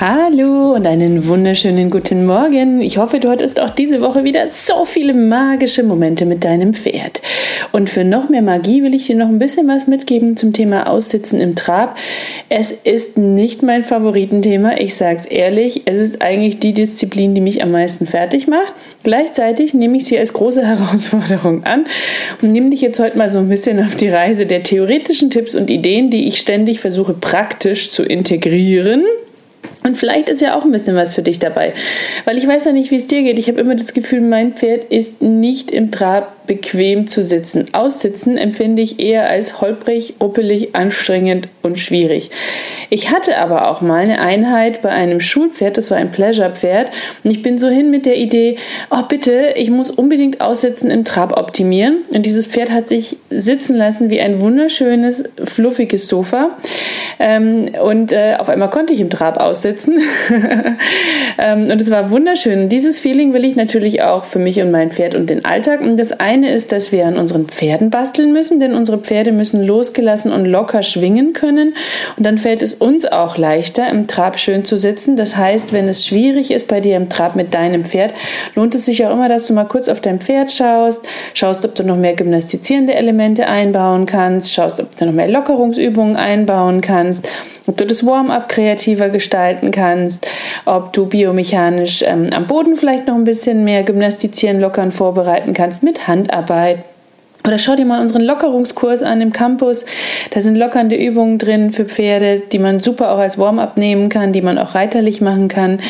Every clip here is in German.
Hallo und einen wunderschönen guten Morgen. Ich hoffe, du hattest auch diese Woche wieder so viele magische Momente mit deinem Pferd. Und für noch mehr Magie will ich dir noch ein bisschen was mitgeben zum Thema Aussitzen im Trab. Es ist nicht mein Favoritenthema, ich sag's ehrlich. Es ist eigentlich die Disziplin, die mich am meisten fertig macht. Gleichzeitig nehme ich sie als große Herausforderung an und nehme dich jetzt heute mal so ein bisschen auf die Reise der theoretischen Tipps und Ideen, die ich ständig versuche praktisch zu integrieren und vielleicht ist ja auch ein bisschen was für dich dabei. Weil ich weiß ja nicht, wie es dir geht. Ich habe immer das Gefühl, mein Pferd ist nicht im Trab bequem zu sitzen. Aussitzen empfinde ich eher als holprig, ruppelig, anstrengend und schwierig. Ich hatte aber auch mal eine Einheit bei einem Schulpferd, das war ein Pleasure-Pferd, und ich bin so hin mit der Idee, oh bitte, ich muss unbedingt Aussitzen im Trab optimieren. Und dieses Pferd hat sich sitzen lassen wie ein wunderschönes, fluffiges Sofa. Ähm, und äh, auf einmal konnte ich im Trab aussitzen. ähm, und es war wunderschön. Dieses Feeling will ich natürlich auch für mich und mein Pferd und den Alltag. Und das eine eine ist, dass wir an unseren Pferden basteln müssen, denn unsere Pferde müssen losgelassen und locker schwingen können. Und dann fällt es uns auch leichter, im Trab schön zu sitzen. Das heißt, wenn es schwierig ist bei dir im Trab mit deinem Pferd, lohnt es sich auch immer, dass du mal kurz auf dein Pferd schaust, schaust, ob du noch mehr gymnastizierende Elemente einbauen kannst, schaust, ob du noch mehr Lockerungsübungen einbauen kannst ob du das Warm-up kreativer gestalten kannst, ob du biomechanisch ähm, am Boden vielleicht noch ein bisschen mehr gymnastizieren, lockern, vorbereiten kannst mit Handarbeit. Oder schau dir mal unseren Lockerungskurs an im Campus. Da sind lockernde Übungen drin für Pferde, die man super auch als Warm-up nehmen kann, die man auch reiterlich machen kann.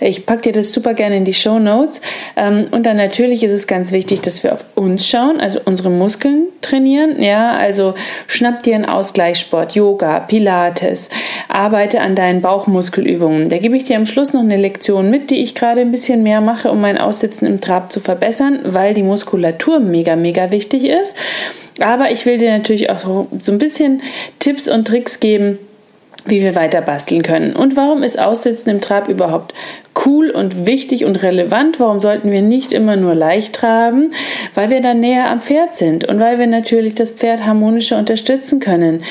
Ich packe dir das super gerne in die Show Notes. Ähm, und dann natürlich ist es ganz wichtig, dass wir auf uns schauen, also unsere Muskeln trainieren. Ja, also schnapp dir einen Ausgleichssport, Yoga, Pilates, arbeite an deinen Bauchmuskelübungen. Da gebe ich dir am Schluss noch eine Lektion mit, die ich gerade ein bisschen mehr mache, um mein Aussitzen im Trab zu verbessern, weil die Muskulatur mega, mega wichtig ist. Aber ich will dir natürlich auch so ein bisschen Tipps und Tricks geben, wie wir weiter basteln können. Und warum ist Aussitzen im Trab überhaupt cool und wichtig und relevant. Warum sollten wir nicht immer nur leicht traben? Weil wir dann näher am Pferd sind und weil wir natürlich das Pferd harmonischer unterstützen können,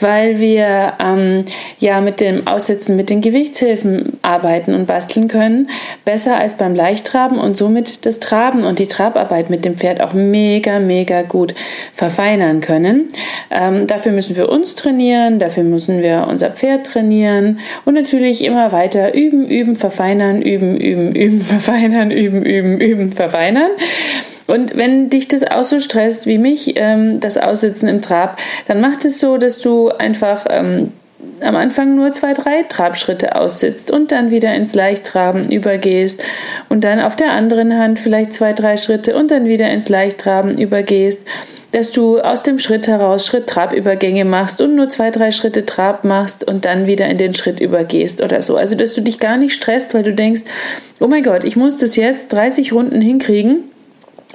weil wir ähm, ja mit dem Aussetzen, mit den Gewichtshilfen arbeiten und basteln können, besser als beim Leichttraben und somit das Traben und die Trabarbeit mit dem Pferd auch mega, mega gut verfeinern können. Ähm, dafür müssen wir uns trainieren, dafür müssen wir unser Pferd trainieren und natürlich immer weiter üben, üben, verfeinern verfeinern, üben, üben, üben, verfeinern, üben, üben, üben, verfeinern. Und wenn dich das auch so stresst wie mich, ähm, das Aussitzen im Trab, dann macht es so, dass du einfach ähm, am Anfang nur zwei, drei Trabschritte aussitzt und dann wieder ins Leichttraben übergehst und dann auf der anderen Hand vielleicht zwei, drei Schritte und dann wieder ins Leichttraben übergehst dass du aus dem Schritt heraus Schritt-Trab-Übergänge machst und nur zwei, drei Schritte Trab machst und dann wieder in den Schritt übergehst oder so. Also, dass du dich gar nicht stresst, weil du denkst, oh mein Gott, ich muss das jetzt 30 Runden hinkriegen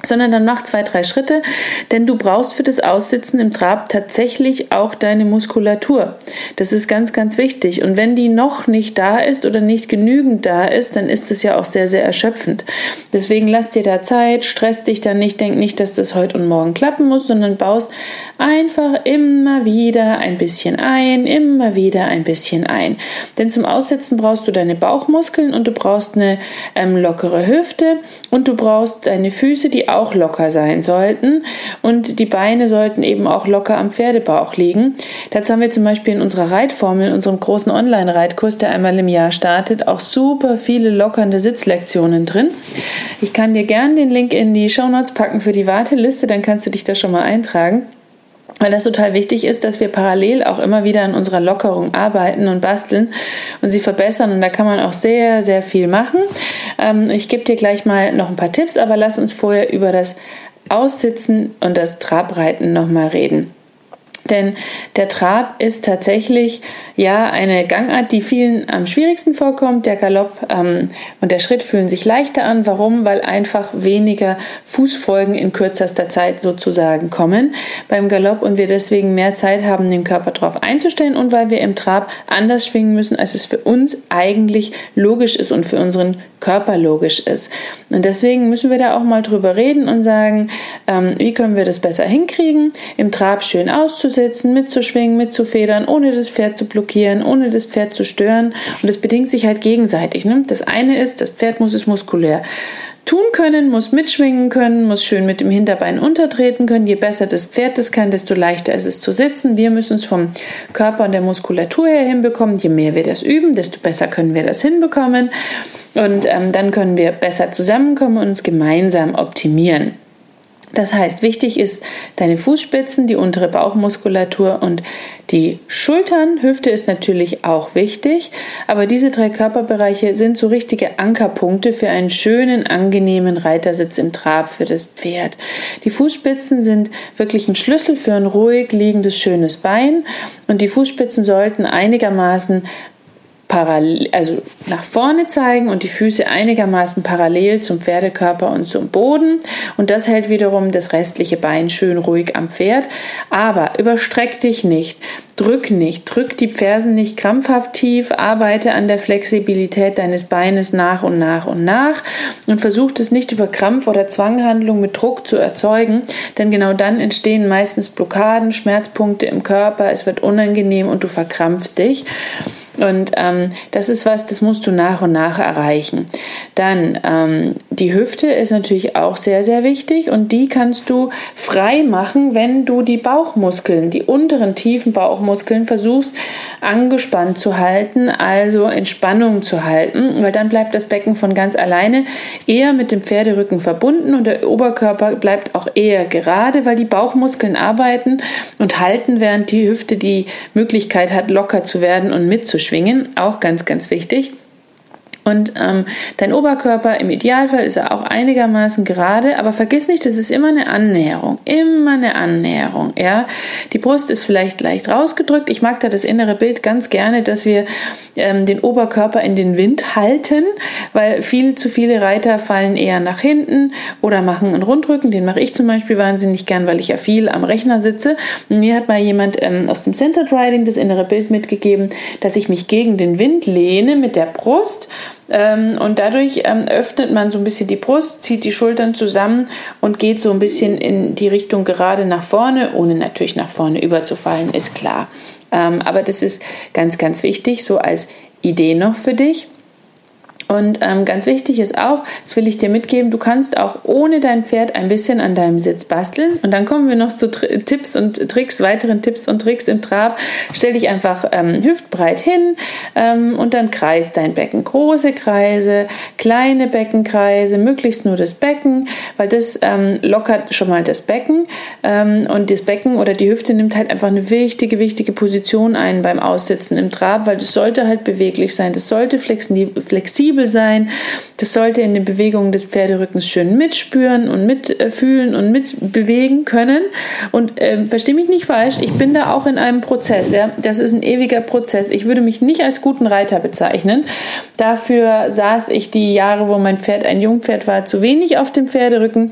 sondern dann mach zwei, drei Schritte, denn du brauchst für das Aussitzen im Trab tatsächlich auch deine Muskulatur. Das ist ganz, ganz wichtig. Und wenn die noch nicht da ist oder nicht genügend da ist, dann ist es ja auch sehr, sehr erschöpfend. Deswegen lass dir da Zeit, stress dich dann nicht, denk nicht, dass das heute und morgen klappen muss, sondern baust einfach immer wieder ein bisschen ein, immer wieder ein bisschen ein. Denn zum Aussitzen brauchst du deine Bauchmuskeln und du brauchst eine ähm, lockere Hüfte und du brauchst deine Füße, die auch locker sein sollten. Und die Beine sollten eben auch locker am Pferdebauch liegen. Dazu haben wir zum Beispiel in unserer Reitformel, in unserem großen Online-Reitkurs, der einmal im Jahr startet, auch super viele lockernde Sitzlektionen drin. Ich kann dir gerne den Link in die Show Notes packen für die Warteliste, dann kannst du dich da schon mal eintragen weil das total wichtig ist, dass wir parallel auch immer wieder an unserer Lockerung arbeiten und basteln und sie verbessern. Und da kann man auch sehr, sehr viel machen. Ähm, ich gebe dir gleich mal noch ein paar Tipps, aber lass uns vorher über das Aussitzen und das Trabreiten nochmal reden. Denn der Trab ist tatsächlich ja eine Gangart, die vielen am schwierigsten vorkommt. Der Galopp ähm, und der Schritt fühlen sich leichter an. Warum? Weil einfach weniger Fußfolgen in kürzester Zeit sozusagen kommen beim Galopp und wir deswegen mehr Zeit haben, den Körper darauf einzustellen und weil wir im Trab anders schwingen müssen, als es für uns eigentlich logisch ist und für unseren Körper logisch ist. Und deswegen müssen wir da auch mal drüber reden und sagen, ähm, wie können wir das besser hinkriegen, im Trab schön auszusitzen, mitzuschwingen, mitzufedern, ohne das Pferd zu blockieren, ohne das Pferd zu stören. Und das bedingt sich halt gegenseitig. Ne? Das eine ist, das Pferd muss es muskulär tun können, muss mitschwingen können, muss schön mit dem Hinterbein untertreten können. Je besser das Pferd das kann, desto leichter ist es zu sitzen. Wir müssen es vom Körper und der Muskulatur her hinbekommen. Je mehr wir das üben, desto besser können wir das hinbekommen. Und ähm, dann können wir besser zusammenkommen und uns gemeinsam optimieren. Das heißt, wichtig ist deine Fußspitzen, die untere Bauchmuskulatur und die Schultern. Hüfte ist natürlich auch wichtig, aber diese drei Körperbereiche sind so richtige Ankerpunkte für einen schönen, angenehmen Reitersitz im Trab für das Pferd. Die Fußspitzen sind wirklich ein Schlüssel für ein ruhig liegendes, schönes Bein und die Fußspitzen sollten einigermaßen parallel, also nach vorne zeigen und die Füße einigermaßen parallel zum Pferdekörper und zum Boden. Und das hält wiederum das restliche Bein schön ruhig am Pferd. Aber überstreck dich nicht, drück nicht, drück die Fersen nicht krampfhaft tief, arbeite an der Flexibilität deines Beines nach und nach und nach und versuch es nicht über Krampf oder Zwanghandlung mit Druck zu erzeugen, denn genau dann entstehen meistens Blockaden, Schmerzpunkte im Körper, es wird unangenehm und du verkrampfst dich. Und ähm, das ist was, das musst du nach und nach erreichen. Dann ähm, die Hüfte ist natürlich auch sehr, sehr wichtig und die kannst du frei machen, wenn du die Bauchmuskeln, die unteren tiefen Bauchmuskeln versuchst angespannt zu halten, also Entspannung zu halten, weil dann bleibt das Becken von ganz alleine eher mit dem Pferderücken verbunden und der Oberkörper bleibt auch eher gerade, weil die Bauchmuskeln arbeiten und halten, während die Hüfte die Möglichkeit hat, locker zu werden und mitzuschwingen schwingen, auch ganz, ganz wichtig. Und ähm, dein Oberkörper, im Idealfall ist er auch einigermaßen gerade, aber vergiss nicht, das ist immer eine Annäherung, immer eine Annäherung. Ja, die Brust ist vielleicht leicht rausgedrückt. Ich mag da das innere Bild ganz gerne, dass wir ähm, den Oberkörper in den Wind halten, weil viel zu viele Reiter fallen eher nach hinten oder machen einen Rundrücken. Den mache ich zum Beispiel wahnsinnig gern, weil ich ja viel am Rechner sitze. Und mir hat mal jemand ähm, aus dem Centered Riding das innere Bild mitgegeben, dass ich mich gegen den Wind lehne mit der Brust und dadurch ähm, öffnet man so ein bisschen die Brust, zieht die Schultern zusammen und geht so ein bisschen in die Richtung gerade nach vorne, ohne natürlich nach vorne überzufallen, ist klar. Ähm, aber das ist ganz, ganz wichtig, so als Idee noch für dich. Und ähm, ganz wichtig ist auch, das will ich dir mitgeben, du kannst auch ohne dein Pferd ein bisschen an deinem Sitz basteln. Und dann kommen wir noch zu Tri Tipps und Tricks, weiteren Tipps und Tricks im Trab. Stell dich einfach ähm, hüftbreit hin ähm, und dann kreist dein Becken. Große Kreise, kleine Beckenkreise, möglichst nur das Becken, weil das ähm, lockert schon mal das Becken. Ähm, und das Becken oder die Hüfte nimmt halt einfach eine wichtige, wichtige Position ein beim Aussitzen im Trab, weil das sollte halt beweglich sein, das sollte flexibel flexibel sein. Das sollte in den Bewegungen des Pferderückens schön mitspüren und mitfühlen und mitbewegen können. Und äh, verstehe mich nicht falsch, ich bin da auch in einem Prozess. Ja? Das ist ein ewiger Prozess. Ich würde mich nicht als guten Reiter bezeichnen. Dafür saß ich die Jahre, wo mein Pferd ein Jungpferd war, zu wenig auf dem Pferderücken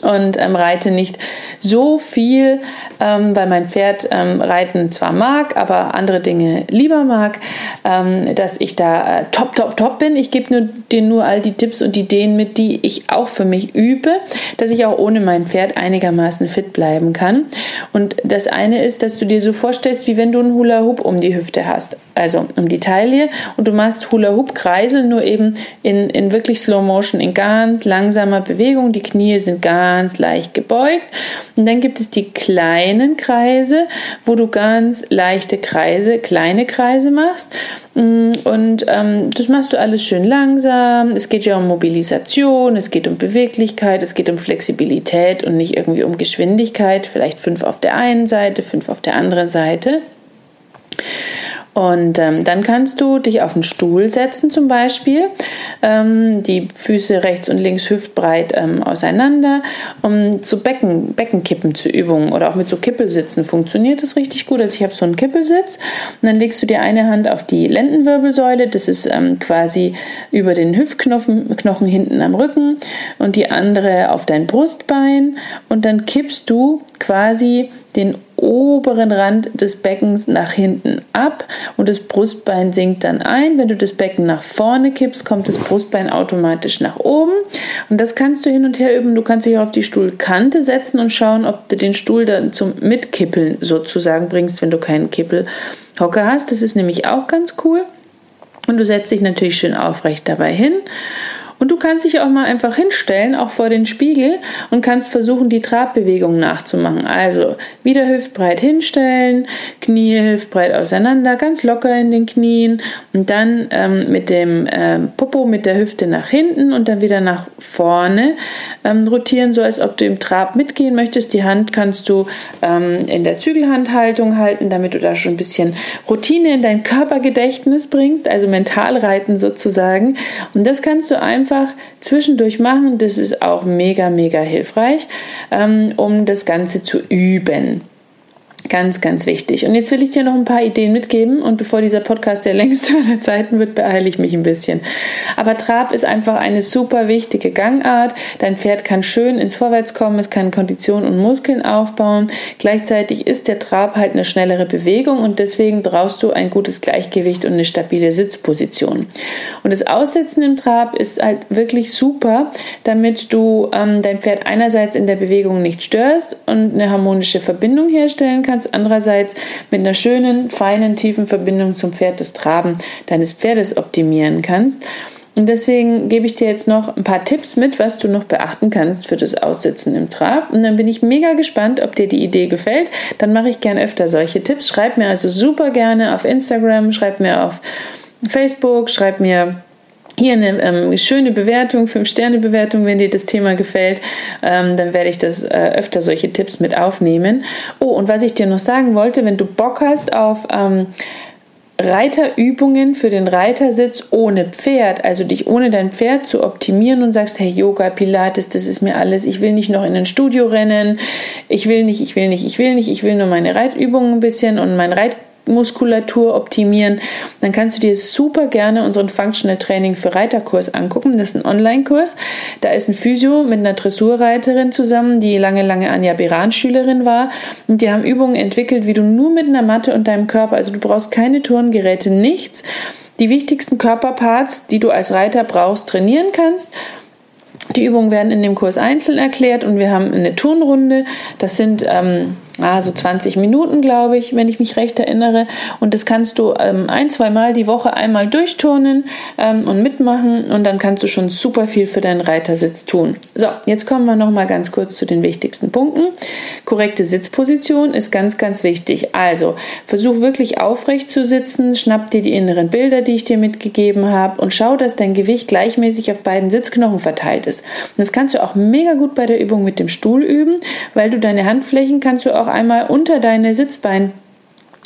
und ähm, reite nicht so viel, ähm, weil mein Pferd ähm, Reiten zwar mag, aber andere Dinge lieber mag, ähm, dass ich da äh, top, top, top bin. Ich gebe nur, dir nur all die Tipps und Ideen mit, die ich auch für mich übe, dass ich auch ohne mein Pferd einigermaßen fit bleiben kann. Und das eine ist, dass du dir so vorstellst, wie wenn du einen Hula Hoop um die Hüfte hast, also um die Taille und du machst Hula Hoop Kreisel, nur eben in, in wirklich Slow Motion, in ganz langsamer Bewegung. Die Knie sind ganz ganz leicht gebeugt. Und dann gibt es die kleinen Kreise, wo du ganz leichte Kreise, kleine Kreise machst. Mm, und ähm, das machst du alles schön langsam. Es geht ja um Mobilisation, es geht um Beweglichkeit, es geht um Flexibilität und nicht irgendwie um Geschwindigkeit. Vielleicht fünf auf der einen Seite, fünf auf der anderen Seite. Und ähm, dann kannst du dich auf einen Stuhl setzen zum Beispiel, ähm, die Füße rechts und links hüftbreit ähm, auseinander, um zu Becken, Beckenkippen zu üben oder auch mit so Kippelsitzen. Funktioniert das richtig gut. Also ich habe so einen Kippelsitz. Und dann legst du dir eine Hand auf die Lendenwirbelsäule, das ist ähm, quasi über den Hüftknochen Knochen hinten am Rücken und die andere auf dein Brustbein. Und dann kippst du quasi den oberen Rand des Beckens nach hinten ab und das Brustbein sinkt dann ein. Wenn du das Becken nach vorne kippst, kommt das Brustbein automatisch nach oben. Und das kannst du hin und her üben. Du kannst dich auf die Stuhlkante setzen und schauen, ob du den Stuhl dann zum Mitkippeln sozusagen bringst, wenn du keinen Kippelhocker hast. Das ist nämlich auch ganz cool. Und du setzt dich natürlich schön aufrecht dabei hin und du kannst dich auch mal einfach hinstellen, auch vor den Spiegel und kannst versuchen, die Trabbewegung nachzumachen. Also wieder hüftbreit hinstellen, Knie hüftbreit auseinander, ganz locker in den Knien und dann ähm, mit dem ähm, Popo mit der Hüfte nach hinten und dann wieder nach vorne ähm, rotieren, so als ob du im Trab mitgehen möchtest. Die Hand kannst du ähm, in der Zügelhandhaltung halten, damit du da schon ein bisschen Routine in dein Körpergedächtnis bringst, also mental reiten sozusagen. Und das kannst du einfach einfach zwischendurch machen. Das ist auch mega, mega hilfreich, ähm, um das Ganze zu üben. Ganz, ganz wichtig. Und jetzt will ich dir noch ein paar Ideen mitgeben. Und bevor dieser Podcast der längste aller Zeiten wird, beeile ich mich ein bisschen. Aber Trab ist einfach eine super wichtige Gangart. Dein Pferd kann schön ins Vorwärts kommen, es kann Kondition und Muskeln aufbauen. Gleichzeitig ist der Trab halt eine schnellere Bewegung und deswegen brauchst du ein gutes Gleichgewicht und eine stabile Sitzposition. Und das Aussetzen im Trab ist halt wirklich super, damit du ähm, dein Pferd einerseits in der Bewegung nicht störst und eine harmonische Verbindung herstellen kannst kannst, andererseits mit einer schönen, feinen, tiefen Verbindung zum Pferd das Traben deines Pferdes optimieren kannst. Und deswegen gebe ich dir jetzt noch ein paar Tipps mit, was du noch beachten kannst für das Aussitzen im Trab. Und dann bin ich mega gespannt, ob dir die Idee gefällt. Dann mache ich gern öfter solche Tipps. Schreib mir also super gerne auf Instagram, schreib mir auf Facebook, schreib mir hier eine ähm, schöne Bewertung, 5-Sterne-Bewertung, wenn dir das Thema gefällt. Ähm, dann werde ich das äh, öfter solche Tipps mit aufnehmen. Oh, und was ich dir noch sagen wollte, wenn du Bock hast auf ähm, Reiterübungen für den Reitersitz ohne Pferd, also dich ohne dein Pferd zu optimieren und sagst, hey, Yoga, Pilates, das ist mir alles, ich will nicht noch in ein Studio rennen, ich will nicht, ich will nicht, ich will nicht, ich will nur meine Reitübungen ein bisschen und mein Reit Muskulatur optimieren, dann kannst du dir super gerne unseren Functional Training für Reiterkurs angucken. Das ist ein Online-Kurs. Da ist ein Physio mit einer Dressurreiterin zusammen, die lange, lange Anja Beran-Schülerin war. Und die haben Übungen entwickelt, wie du nur mit einer Matte und deinem Körper, also du brauchst keine Turngeräte, nichts, die wichtigsten Körperparts, die du als Reiter brauchst, trainieren kannst die Übungen werden in dem Kurs einzeln erklärt und wir haben eine Turnrunde. Das sind ähm, ah, so 20 Minuten, glaube ich, wenn ich mich recht erinnere. Und das kannst du ähm, ein, zwei Mal die Woche einmal durchturnen ähm, und mitmachen und dann kannst du schon super viel für deinen Reitersitz tun. So, jetzt kommen wir noch mal ganz kurz zu den wichtigsten Punkten. Korrekte Sitzposition ist ganz, ganz wichtig. Also versuch wirklich aufrecht zu sitzen, schnapp dir die inneren Bilder, die ich dir mitgegeben habe und schau, dass dein Gewicht gleichmäßig auf beiden Sitzknochen verteilt ist. Und das kannst du auch mega gut bei der Übung mit dem Stuhl üben, weil du deine Handflächen kannst du auch einmal unter deine Sitzbein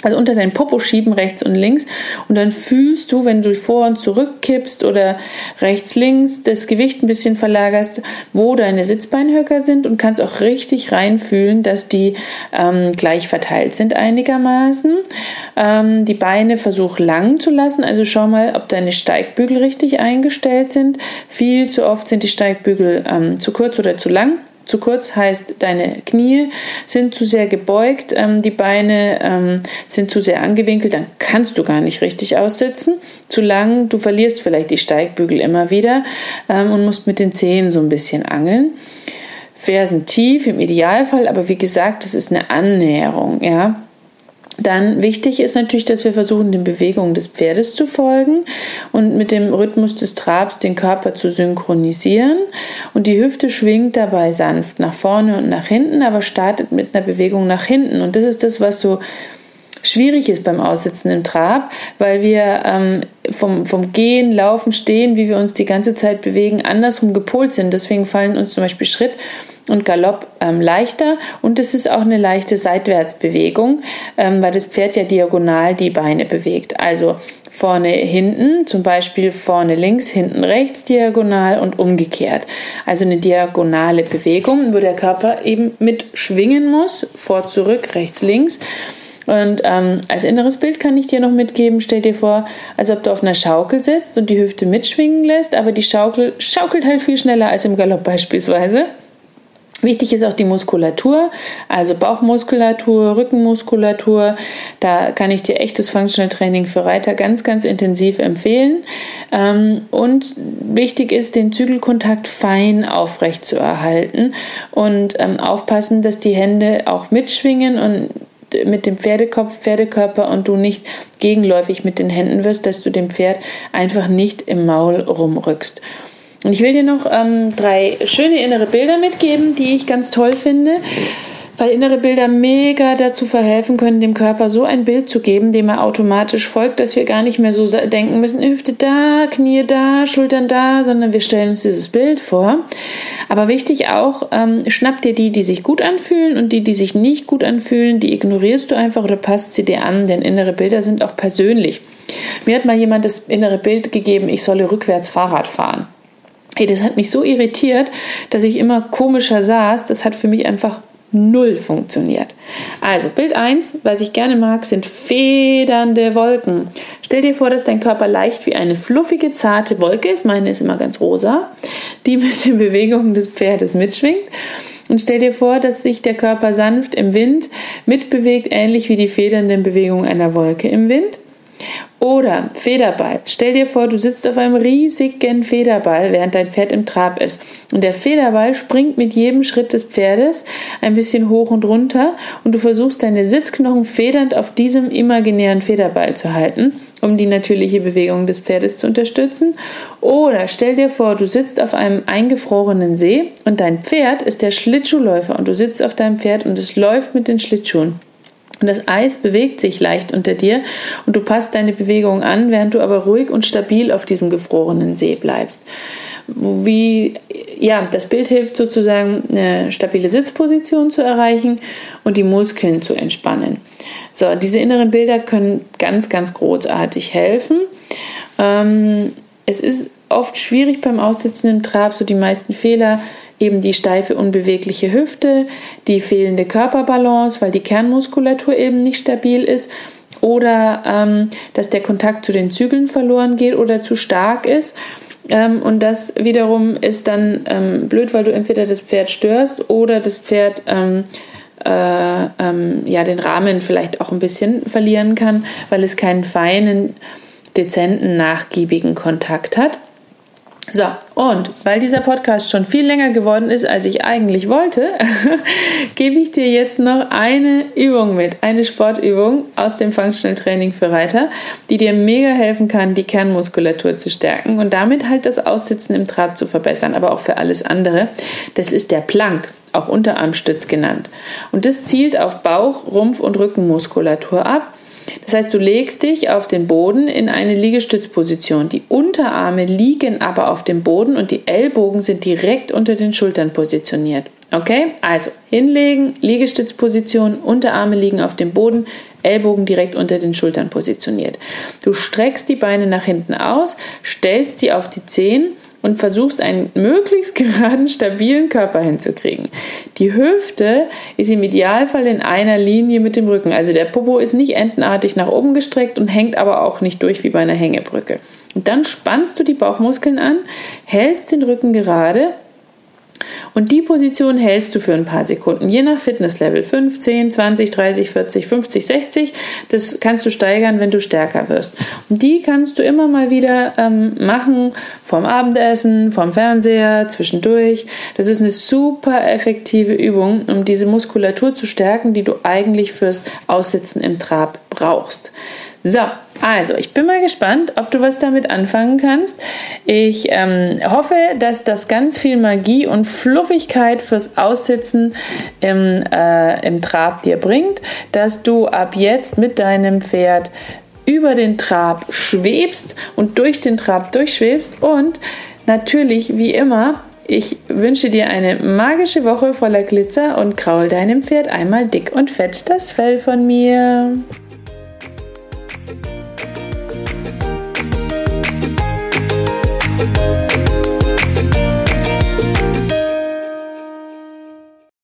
also unter deinen Popo schieben, rechts und links. Und dann fühlst du, wenn du vor und zurück kippst oder rechts, links das Gewicht ein bisschen verlagerst, wo deine Sitzbeinhöcker sind und kannst auch richtig reinfühlen, dass die ähm, gleich verteilt sind einigermaßen. Ähm, die Beine versuch lang zu lassen. Also schau mal, ob deine Steigbügel richtig eingestellt sind. Viel zu oft sind die Steigbügel ähm, zu kurz oder zu lang. Zu kurz heißt, deine Knie sind zu sehr gebeugt, ähm, die Beine ähm, sind zu sehr angewinkelt, dann kannst du gar nicht richtig aussitzen. Zu lang, du verlierst vielleicht die Steigbügel immer wieder ähm, und musst mit den Zehen so ein bisschen angeln. Fersen tief im Idealfall, aber wie gesagt, das ist eine Annäherung, ja. Dann wichtig ist natürlich, dass wir versuchen, den Bewegungen des Pferdes zu folgen und mit dem Rhythmus des Trabs den Körper zu synchronisieren. Und die Hüfte schwingt dabei sanft nach vorne und nach hinten, aber startet mit einer Bewegung nach hinten. Und das ist das, was so schwierig ist beim Aussitzen im Trab, weil wir ähm, vom, vom Gehen, Laufen, Stehen, wie wir uns die ganze Zeit bewegen, andersrum gepolt sind. Deswegen fallen uns zum Beispiel Schritt und Galopp ähm, leichter und es ist auch eine leichte Seitwärtsbewegung, ähm, weil das Pferd ja diagonal die Beine bewegt. Also vorne hinten, zum Beispiel vorne links, hinten rechts diagonal und umgekehrt. Also eine diagonale Bewegung, wo der Körper eben mit schwingen muss, vor, zurück, rechts, links. Und ähm, als inneres Bild kann ich dir noch mitgeben, stell dir vor, als ob du auf einer Schaukel sitzt und die Hüfte mitschwingen lässt, aber die Schaukel schaukelt halt viel schneller als im Galopp beispielsweise. Wichtig ist auch die Muskulatur, also Bauchmuskulatur, Rückenmuskulatur. Da kann ich dir echtes Functional Training für Reiter ganz, ganz intensiv empfehlen. Ähm, und wichtig ist, den Zügelkontakt fein aufrecht zu erhalten und ähm, aufpassen, dass die Hände auch mitschwingen und mit dem Pferdekopf, Pferdekörper und du nicht gegenläufig mit den Händen wirst, dass du dem Pferd einfach nicht im Maul rumrückst. Und ich will dir noch ähm, drei schöne innere Bilder mitgeben, die ich ganz toll finde, weil innere Bilder mega dazu verhelfen können, dem Körper so ein Bild zu geben, dem er automatisch folgt, dass wir gar nicht mehr so denken müssen, Hüfte da, Knie da, Schultern da, sondern wir stellen uns dieses Bild vor. Aber wichtig auch, ähm, schnapp dir die, die sich gut anfühlen und die, die sich nicht gut anfühlen, die ignorierst du einfach oder passt sie dir an, denn innere Bilder sind auch persönlich. Mir hat mal jemand das innere Bild gegeben, ich solle rückwärts Fahrrad fahren. Ey, das hat mich so irritiert, dass ich immer komischer saß. Das hat für mich einfach null funktioniert. Also Bild 1, was ich gerne mag, sind federnde Wolken. Stell dir vor, dass dein Körper leicht wie eine fluffige, zarte Wolke ist. Meine ist immer ganz rosa, die mit den Bewegungen des Pferdes mitschwingt. Und stell dir vor, dass sich der Körper sanft im Wind mitbewegt, ähnlich wie die federnden Bewegungen einer Wolke im Wind. Oder Federball. Stell dir vor, du sitzt auf einem riesigen Federball, während dein Pferd im Trab ist. Und der Federball springt mit jedem Schritt des Pferdes ein bisschen hoch und runter und du versuchst deine Sitzknochen federnd auf diesem imaginären Federball zu halten, um die natürliche Bewegung des Pferdes zu unterstützen. Oder stell dir vor, du sitzt auf einem eingefrorenen See und dein Pferd ist der Schlittschuhläufer und du sitzt auf deinem Pferd und es läuft mit den Schlittschuhen. Und das Eis bewegt sich leicht unter dir und du passt deine Bewegung an, während du aber ruhig und stabil auf diesem gefrorenen See bleibst. Wie, ja, das Bild hilft sozusagen, eine stabile Sitzposition zu erreichen und die Muskeln zu entspannen. So, diese inneren Bilder können ganz, ganz großartig helfen. Ähm, es ist oft schwierig beim Aussitzen im Trab, so die meisten Fehler eben die steife, unbewegliche Hüfte, die fehlende Körperbalance, weil die Kernmuskulatur eben nicht stabil ist oder ähm, dass der Kontakt zu den Zügeln verloren geht oder zu stark ist. Ähm, und das wiederum ist dann ähm, blöd, weil du entweder das Pferd störst oder das Pferd ähm, äh, ähm, ja, den Rahmen vielleicht auch ein bisschen verlieren kann, weil es keinen feinen, dezenten, nachgiebigen Kontakt hat. So, und weil dieser Podcast schon viel länger geworden ist, als ich eigentlich wollte, gebe ich dir jetzt noch eine Übung mit, eine Sportübung aus dem Functional Training für Reiter, die dir mega helfen kann, die Kernmuskulatur zu stärken und damit halt das Aussitzen im Trab zu verbessern, aber auch für alles andere. Das ist der Plank, auch Unterarmstütz genannt. Und das zielt auf Bauch, Rumpf und Rückenmuskulatur ab das heißt, du legst dich auf den Boden in eine Liegestützposition. Die Unterarme liegen aber auf dem Boden und die Ellbogen sind direkt unter den Schultern positioniert. Okay, also hinlegen, Liegestützposition, Unterarme liegen auf dem Boden, Ellbogen direkt unter den Schultern positioniert. Du streckst die Beine nach hinten aus, stellst sie auf die Zehen und versuchst einen möglichst geraden, stabilen Körper hinzukriegen. Die Hüfte ist im Idealfall in einer Linie mit dem Rücken. Also der Popo ist nicht entenartig nach oben gestreckt und hängt aber auch nicht durch wie bei einer Hängebrücke. Und dann spannst du die Bauchmuskeln an, hältst den Rücken gerade und die Position hältst du für ein paar Sekunden, je nach Fitnesslevel. 15, 20, 30, 40, 50, 60. Das kannst du steigern, wenn du stärker wirst. Und die kannst du immer mal wieder ähm, machen, vorm Abendessen, vorm Fernseher, zwischendurch. Das ist eine super effektive Übung, um diese Muskulatur zu stärken, die du eigentlich fürs Aussitzen im Trab brauchst. So, Also, ich bin mal gespannt, ob du was damit anfangen kannst. Ich ähm, hoffe, dass das ganz viel Magie und Fluffigkeit fürs Aussitzen im, äh, im Trab dir bringt, dass du ab jetzt mit deinem Pferd über den Trab schwebst und durch den Trab durchschwebst und natürlich, wie immer, ich wünsche dir eine magische Woche voller Glitzer und kraul deinem Pferd einmal dick und fett das Fell von mir.